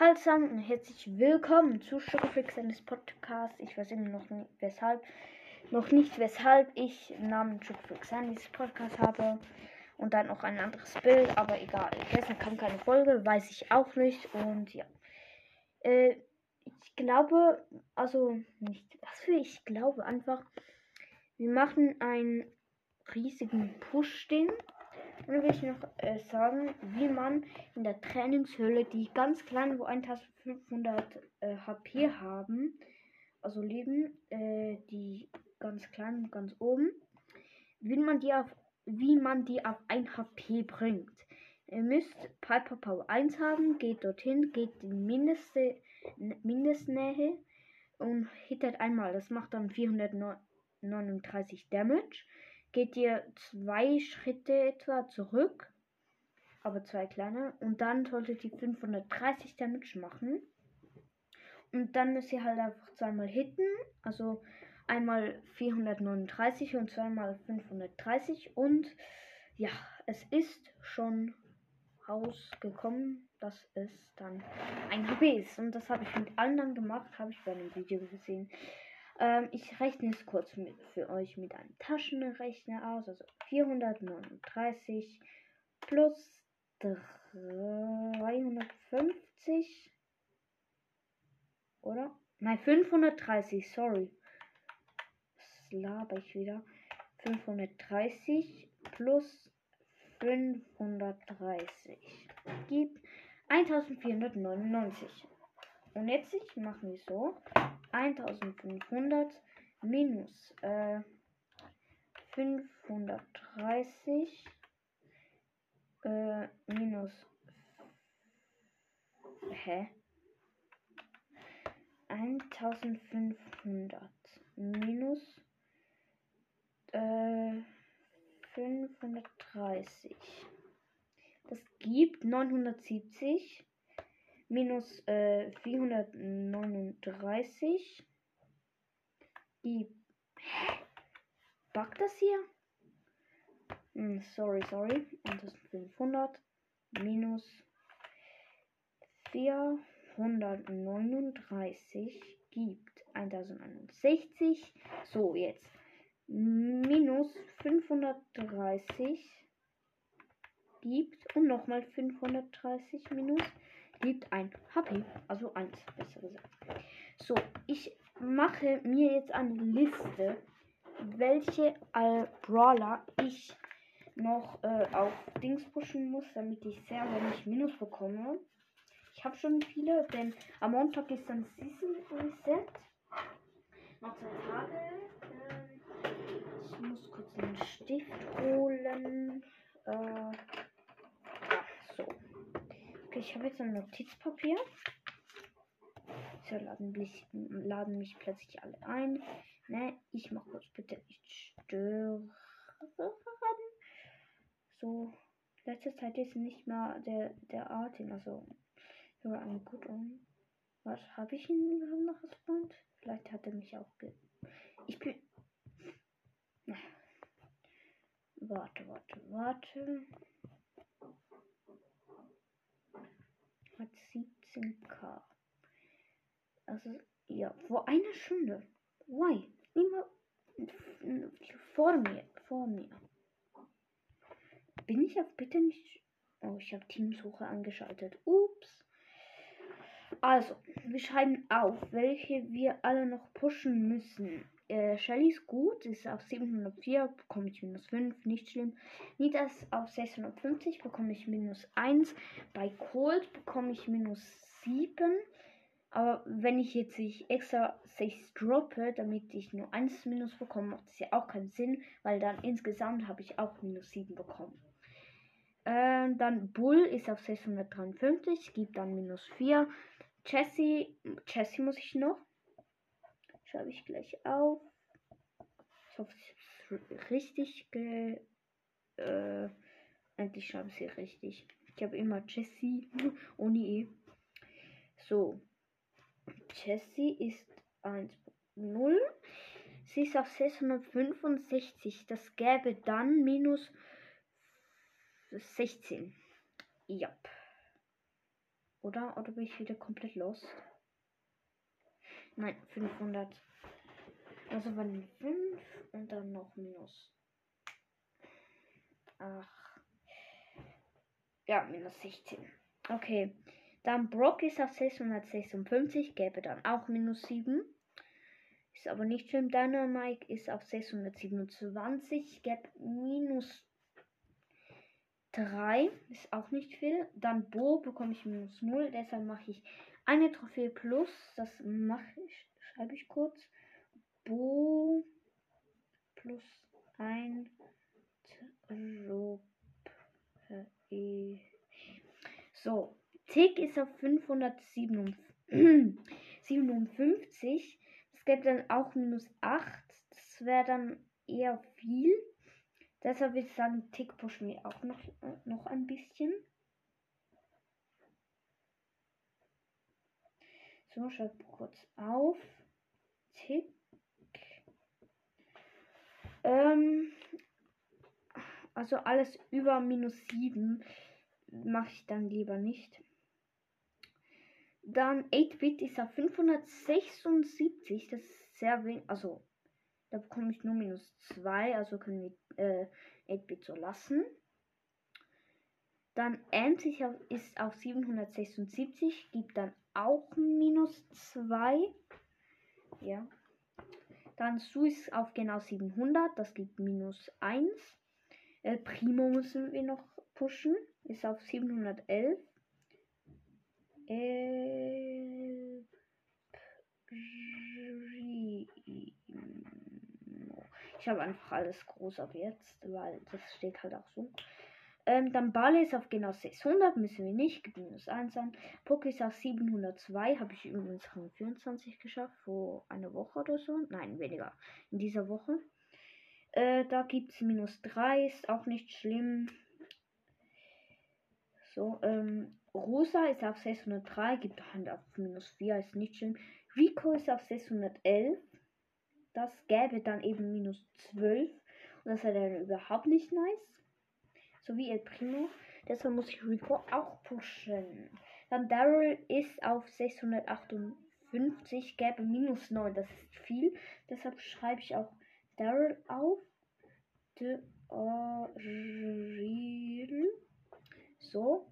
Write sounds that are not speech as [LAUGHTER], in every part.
Hallo zusammen und herzlich willkommen zu Sugarfix seines Podcast. Ich weiß immer noch nicht weshalb, noch nicht weshalb ich den Namen Sugarfix seines Podcast habe und dann noch ein anderes Bild, aber egal. Gestern kam keine Folge, weiß ich auch nicht und ja. Äh, ich glaube, also nicht, was für ich glaube einfach, wir machen einen riesigen Push-Ding dann will ich noch äh, sagen, wie man in der Trainingshöhle die ganz kleinen, wo 1500 äh, HP haben, also Leben, äh, die ganz kleinen, ganz oben, wie man die auf, wie man die auf 1 HP bringt. Ihr müsst Piper Power 1 haben, geht dorthin, geht die Mindeste, Mindestnähe und hittet einmal. Das macht dann 439 Damage geht ihr zwei Schritte etwa zurück, aber zwei kleine, und dann solltet ihr 530 Damage machen. Und dann müsst ihr halt einfach zweimal hitten, also einmal 439 und zweimal 530 und ja, es ist schon rausgekommen, dass es dann ein HP ist. Und das habe ich mit anderen gemacht, habe ich bei einem Video gesehen. Ähm, ich rechne es kurz mit, für euch mit einem Taschenrechner aus. Also 439 plus 350. Oder? Nein, 530, sorry. Was laber ich wieder? 530 plus 530 gibt 1499. Und jetzt machen wir so. 1500 minus äh, 530 äh, minus hä? 1500 minus äh, 530 das gibt 970 minus äh, 439 die backt das hier? Hm, sorry sorry. 1500 minus 439 gibt 1061 so jetzt minus 530 gibt und nochmal 530 minus gibt ein HP, also 1, besser gesagt. So, ich mache mir jetzt eine Liste, welche äh, Brawler ich noch äh, auf Dings pushen muss, damit ich sehr wenig Minus bekomme. Ich habe schon viele, denn am Montag ist dann Season Reset. Noch zwei Tage. Äh, ich muss kurz einen Stift holen. Äh, ich habe jetzt ein Notizpapier. So laden mich, laden mich plötzlich alle ein. Ne, ich mach kurz bitte nicht stören. So, letzte Zeit ist nicht mehr der, der Artin, also nur ein gut um. Was habe ich ihn noch als Freund? Vielleicht hat er mich auch ge. Ich bin. Warte, warte, warte. Hat 17k. Also, ja, vor einer Stunde. Why? Immer vor mir, vor mir. Bin ich auf bitte nicht. Oh, ich habe Teamsuche angeschaltet. Ups. Also, wir schreiben auf, welche wir alle noch pushen müssen. Äh, Shelly ist gut, ist auf 704, bekomme ich minus 5, nicht schlimm. Nidas auf 650 bekomme ich minus 1. Bei Cold bekomme ich minus 7. Aber wenn ich jetzt ich extra 6 droppe, damit ich nur 1 minus bekomme, macht das ja auch keinen Sinn, weil dann insgesamt habe ich auch minus 7 bekommen. Äh, dann Bull ist auf 653, gibt dann minus 4. Jessie, Jessie muss ich noch. Schreibe ich gleich auf. Ich hoffe, es richtig ge. Äh, endlich schreibe ich sie richtig. Ich habe immer Jessie [LAUGHS] ohne E. So. Jessie ist 1.0. Sie ist auf 665. Das gäbe dann minus 16. Ja. Oder? Oder bin ich wieder komplett lost? Nein, 500. Also waren 5 und dann noch minus. Ach. Ja, minus 16. Okay. Dann Brock ist auf 656, gäbe dann auch minus 7. Ist aber nicht schlimm. Dynamite ist auf 627, gäbe minus 3. Ist auch nicht viel. Dann Bo bekomme ich minus 0. Deshalb mache ich eine Trophäe plus. Das mache ich, schreibe ich kurz. Bo plus ein Trophäe. So, Tick ist auf 557. Das gäbe dann auch minus 8. Das wäre dann eher viel. Deshalb würde ich sagen, Tick pushen wir auch noch, äh, noch ein bisschen. So, schreib kurz auf. Tick. Ähm, also alles über minus 7 mache ich dann lieber nicht. Dann 8-Bit ist auf 576. Das ist sehr wenig. Also, da bekomme ich nur minus 2. Also können wir äh, 8-Bit so lassen. Dann Ant ist auf 776. Gibt dann auch minus 2. Ja. Dann Su ist auf genau 700. Das gibt minus 1. El Primo müssen wir noch pushen. Ist auf 711. El ich habe einfach alles groß ab jetzt, weil das steht halt auch so. Ähm, dann Bale ist auf genau 600, müssen wir nicht, gibt minus 1 an. Poké ist auf 702, habe ich übrigens Rang 24 geschafft, vor einer Woche oder so. Nein, weniger, in dieser Woche. Äh, da gibt es minus 3, ist auch nicht schlimm. So, ähm, Rosa ist auf 603, gibt Hand auf minus 4, ist nicht schlimm. Rico ist auf 611. Das gäbe dann eben minus 12. Und das wäre dann überhaupt nicht nice. So wie El Primo. Deshalb muss ich Rico auch pushen. Dann Daryl ist auf 658, gäbe minus 9. Das ist viel. Deshalb schreibe ich auch Daryl auf. So.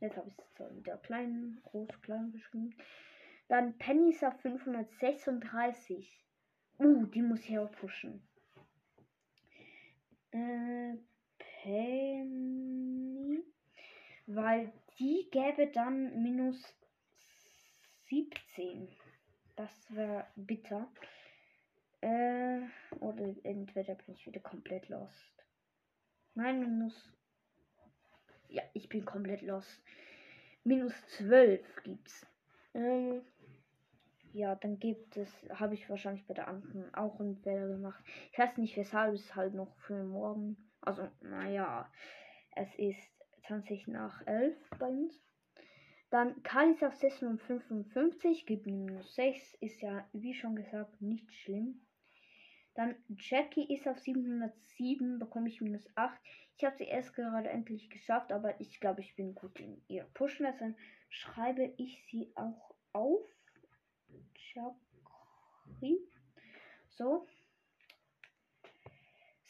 Jetzt habe ich es wieder klein, groß, klein geschrieben. Dann Penny ist auf 536. Uh, die muss ich auch pushen. Äh, Penny. Weil die gäbe dann minus 17. Das wäre bitter. Äh, oder entweder bin ich wieder komplett lost. Nein, minus ja, ich bin komplett los. Minus 12 gibt's. Ähm, ja, dann gibt es, habe ich wahrscheinlich bei der anderen auch einen Fehler gemacht. Ich weiß nicht weshalb, es halt noch für morgen. Also, naja, es ist 20 nach 11 bei uns. Dann Kalis auf 655 gibt minus 6, ist ja, wie schon gesagt, nicht schlimm. Dann Jackie ist auf 707, bekomme ich minus 8. Ich habe sie erst gerade endlich geschafft, aber ich glaube, ich bin gut in ihr Pushen. Deshalb schreibe ich sie auch auf. Jackie. So.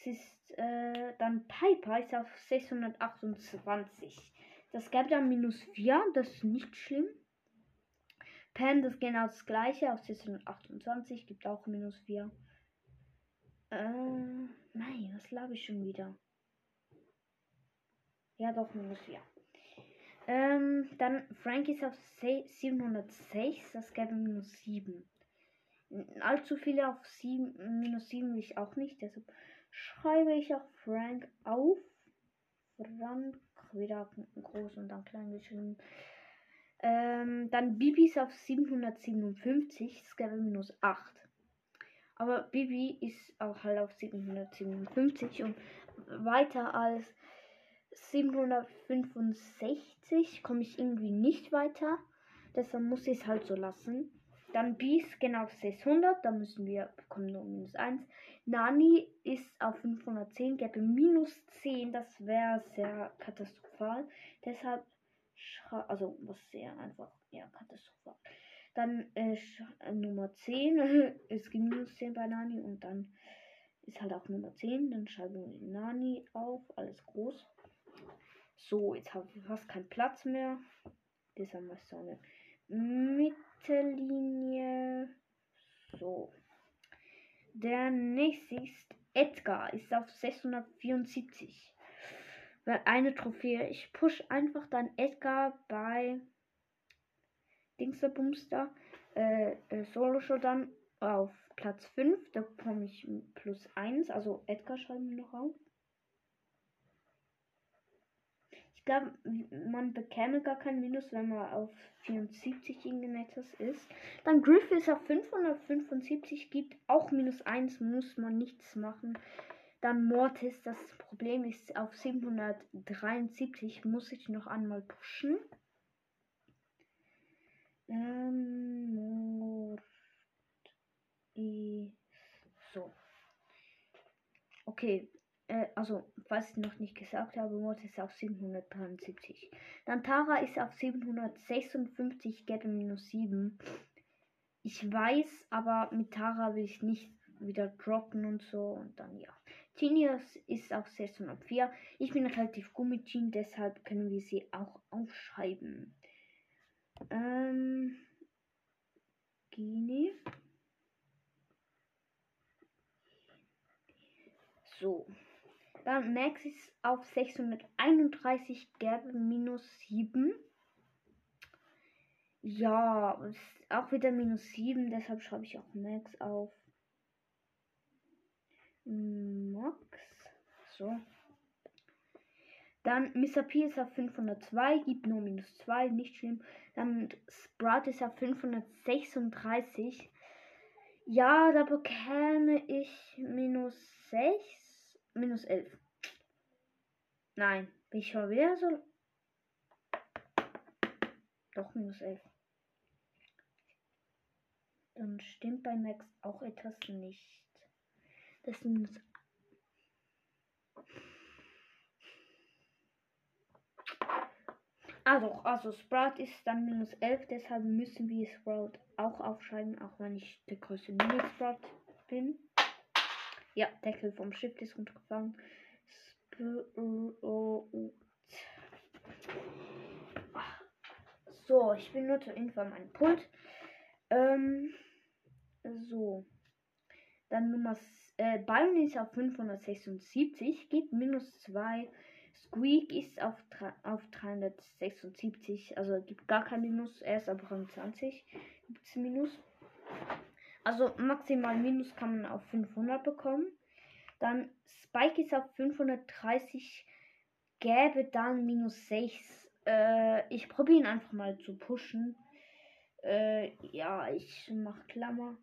Es ist äh, dann Piper ist auf 628. Das gab dann minus 4, das ist nicht schlimm. Pam, das genau das gleiche, auf 628, gibt auch minus 4. Äh, nein, was glaube ich schon wieder? Ja, doch, minus 4. Ähm, dann Frank ist auf 706, das gäbe minus 7. Allzu viele auf 7, minus 7 will ich auch nicht, deshalb schreibe ich auch Frank auf. Frank, wieder groß und dann klein geschrieben. Ähm, dann Bibi ist auf 757, das gäbe minus 8. Aber Bibi ist auch halt auf 757 und weiter als 765 komme ich irgendwie nicht weiter. Deshalb muss ich es halt so lassen. Dann Beast genau auf 600, da müssen wir bekommen nur minus 1. Nani ist auf 510, gäbe minus 10, das wäre sehr katastrophal. Deshalb also was sehr einfach, ja, katastrophal. Dann äh, Nummer 10, [LAUGHS] es gibt minus 10 bei Nani und dann ist halt auch Nummer 10. Dann schreiben wir Nani auf, alles groß. So, jetzt habe ich fast keinen Platz mehr. Das haben wir so eine Mittellinie. So. Der nächste ist Edgar, ist auf 674. Weil eine Trophäe. Ich push einfach dann Edgar bei Dingsterbumster äh, äh, Solo Showdown auf Platz 5. Da komme ich plus 1. Also Edgar schreiben wir noch auf. Ich glaube, man bekäme gar kein Minus, wenn man auf 74 Ingenettes ist. Dann Griff ist auf 575, gibt auch minus 1, muss man nichts machen. Dann Mortis, das Problem ist auf 773, muss ich noch einmal pushen. Ähm, so. Okay, äh, also, was ich noch nicht gesagt habe, Mortis ist auf 773. Dann Tara ist auf 756, Gette minus 7. Ich weiß, aber mit Tara will ich nicht wieder droppen und so und dann ja. Genius ist auf 604. Ich bin relativ gut mit Jean, deshalb können wir sie auch aufschreiben. Ähm, Genie. So. Dann Max ist auf 631, Gerbe minus 7. Ja, ist auch wieder minus 7, deshalb schreibe ich auch Max auf. Max. So. Dann Mr. P ist auf 502, gibt nur minus 2, nicht schlimm. Dann Sprout ist auf 536. Ja, da bekäme ich minus 6 minus 11. Nein, bin ich schon wieder so. Doch, minus 11. Dann stimmt bei Max auch etwas nicht. Das ist minus. Also, also Sprout ist dann minus 11, deshalb müssen wir Sprout auch aufschreiben, auch wenn ich der größte Mini-Sprout bin. Ja, Deckel vom Schiff ist runtergefallen. So, ich benutze irgendwann mein Pult. Ähm, so. Dann Nummer äh, Byron ist auf 576, gibt minus 2. Squeak ist auf, auf 376, also gibt gar kein Minus, er ist auf Rang 20, gibt es Minus. Also maximal Minus kann man auf 500 bekommen. Dann Spike ist auf 530, gäbe dann minus 6. Äh, ich probiere ihn einfach mal zu pushen. Äh, ja, ich mach Klammer.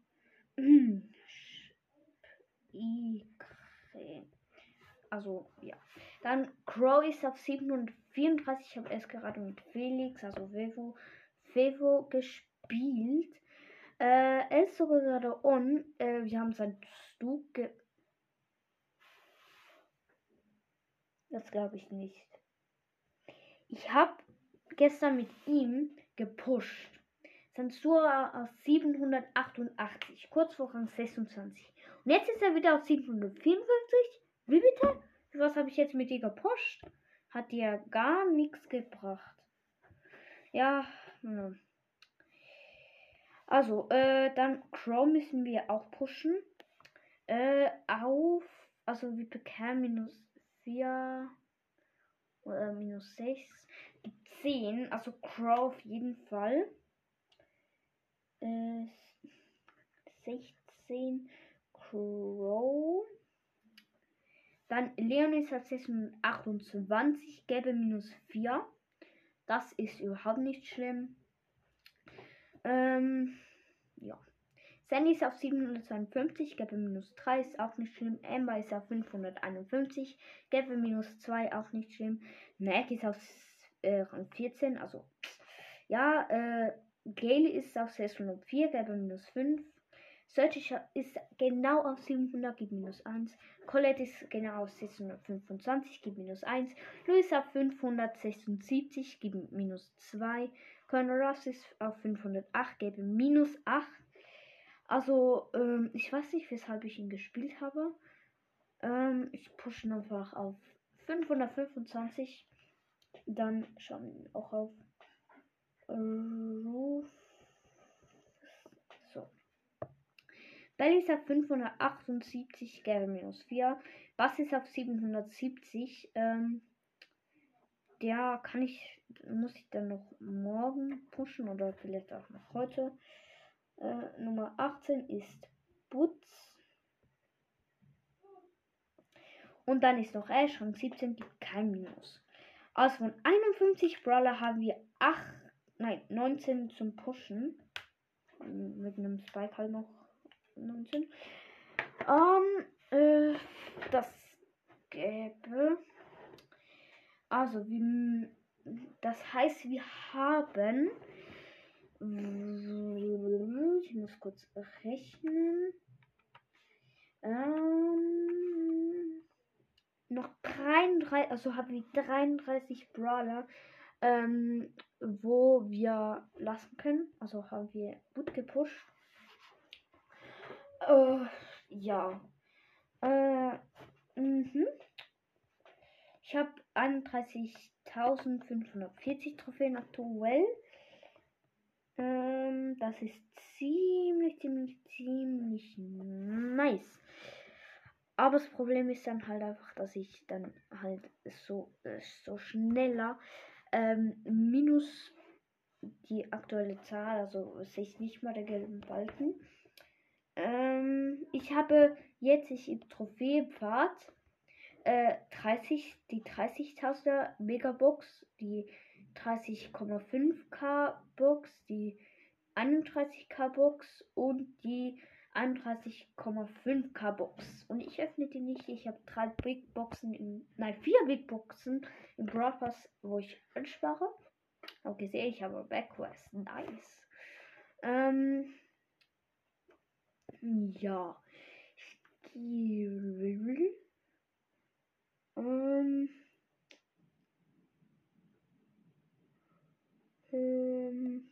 [CLEARS THROAT] Also, ja. Dann Crow ist auf 734. Ich habe erst gerade mit Felix, also Vevo, Vevo gespielt. Äh, er ist sogar gerade on. Äh, wir haben sein Stu ge Das glaube ich nicht. Ich habe gestern mit ihm gepusht. Sansura auf 788, kurz vor Rang 26. Und jetzt ist er wieder auf 754. Wie bitte? Was habe ich jetzt mit dir gepusht? Hat dir gar nichts gebracht. Ja, ja. Also, äh, dann Crow müssen wir auch pushen. Äh, auf, also wir bekämen minus 4 oder minus 6. Die 10, also Crow auf jeden Fall. Äh, 16 Crow. Dann Leon ist auf 628, gäbe minus 4. Das ist überhaupt nicht schlimm. Ähm, ja. Sandy ist auf 752, Gabby minus 3 ist auch nicht schlimm. Amber ist auf 551, Gabby minus 2 auch nicht schlimm. Mac ist auf äh, Rang 14, also ja, äh, Gale ist auf 604, Gabby minus 5. Search ist genau auf 700, gibt minus 1. Colette ist genau auf 625, gibt minus 1. Luis auf 576, gibt minus 2. Colonel Ross ist auf 508, gebe minus 8. Also, ähm, ich weiß nicht, weshalb ich ihn gespielt habe. Ähm, ich pushe einfach auf 525. Dann schauen wir auch auf Ruf. So. Belly ist auf 578, Gary minus 4. Bass ist auf 770. Ähm, der kann ich, muss ich dann noch morgen pushen oder vielleicht auch noch heute. Äh, Nummer 18 ist Butz. Und dann ist noch Ash, Rang 17 gibt kein Minus. Aus von 51 Brawler haben wir 8, nein, 19 zum Pushen. Mit einem Spike halt noch 19. Ähm, äh, das gäbe. Also, wie, das heißt, wir haben. Ich muss kurz rechnen. Ähm, noch 33, also haben wir 33 Brawler, ähm, wo wir lassen können. Also haben wir gut gepusht. Äh, ja. Äh, mhm. Ich habe 31.540 Trophäen aktuell. Ähm, das ist ziemlich, ziemlich, ziemlich nice. Aber das Problem ist dann halt einfach, dass ich dann halt so, äh, so schneller ähm, minus die aktuelle Zahl, also sehe ich nicht mal der gelben Balken. Ähm, ich habe jetzt ich im Trophäenpfad äh, 30, die 30.000er Megabox, die 30,5k Box, die 31k Box und die 31,5k Box. Und ich öffne die nicht. Ich habe drei Big Boxen, in, nein, vier Big Boxen im Brawl wo ich anspare. Okay, sehe ich habe Backquest. Nice. Ähm, ja. Ähm, ähm,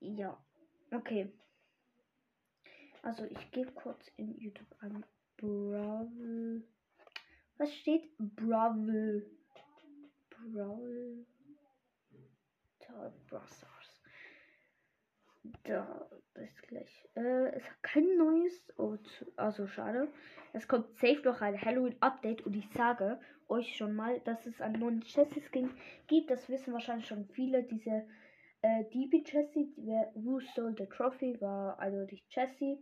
Ja, okay. Also ich gebe kurz in YouTube an Brawl. Was steht? Brawl. Brawl. Stars. Da ist gleich. Äh, es hat kein neues. Oh, also schade. Es kommt safe noch ein Halloween-Update und ich sage euch schon mal, dass es einen neuen Chassis-Skin gibt. Das wissen wahrscheinlich schon viele. Diese äh, DB Chassis, Who Stole the Trophy, war also die Chassis.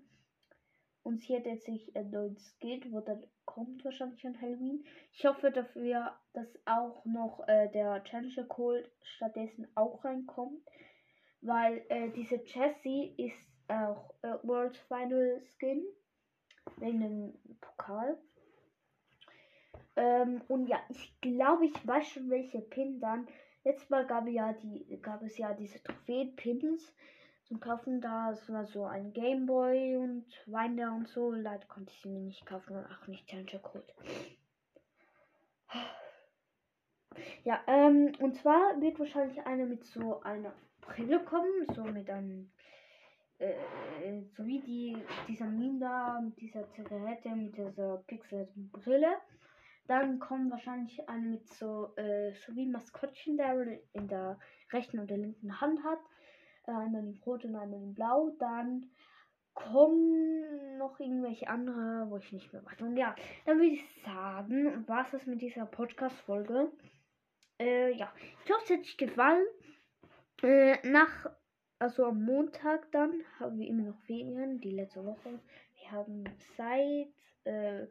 Und sie hat jetzt sich ein neues Skin, wo dann kommt wahrscheinlich an Halloween. Ich hoffe dafür, dass auch noch äh, der Challenger Cold stattdessen auch reinkommt. Weil äh, diese Chassis ist auch äh, World Final Skin wegen dem Pokal. Ähm, und ja, ich glaube, ich weiß schon, welche Pin dann. Letztes Mal gab, ja die, gab es ja diese Trophäen-Pins zum Kaufen. Da war so ein Gameboy und Winder und so. Leider konnte ich sie mir nicht kaufen und auch nicht Challenger Code. Ja, ähm, und zwar wird wahrscheinlich eine mit so einer Brille kommen, so mit einem äh, so wie die, dieser Meme da mit dieser Zigarette, mit dieser pixelierten Brille. Dann kommen wahrscheinlich eine mit so, äh, so wie Maskottchen, der in der rechten und der linken Hand hat. Äh, einmal in Rot und einmal in Blau. Dann kommen noch irgendwelche andere, wo ich nicht mehr warte. Und ja, dann würde ich sagen, was ist mit dieser Podcast-Folge? Äh, ja, ich hoffe, es hat euch gefallen. Äh, nach also am Montag dann haben wir immer noch Ferien, die letzte Woche. Wir haben seit äh,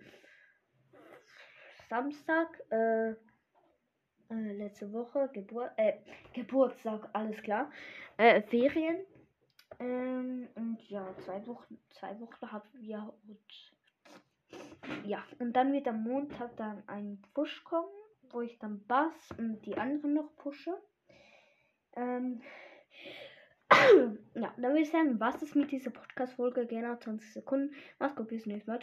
Samstag, äh, letzte Woche, Gebur äh, Geburtstag, alles klar, äh, Ferien. Ähm, und ja, zwei Wochen, zwei Wochen haben wir und ja, und dann wird am Montag dann ein Push kommen, wo ich dann Bass und die anderen noch pushe. Ähm, [CLEARS THROAT] ja, dann würde ich sagen, was ist mit dieser Podcast-Folge? Genau 20 Sekunden. Mach's gut, bis nächstes Mal.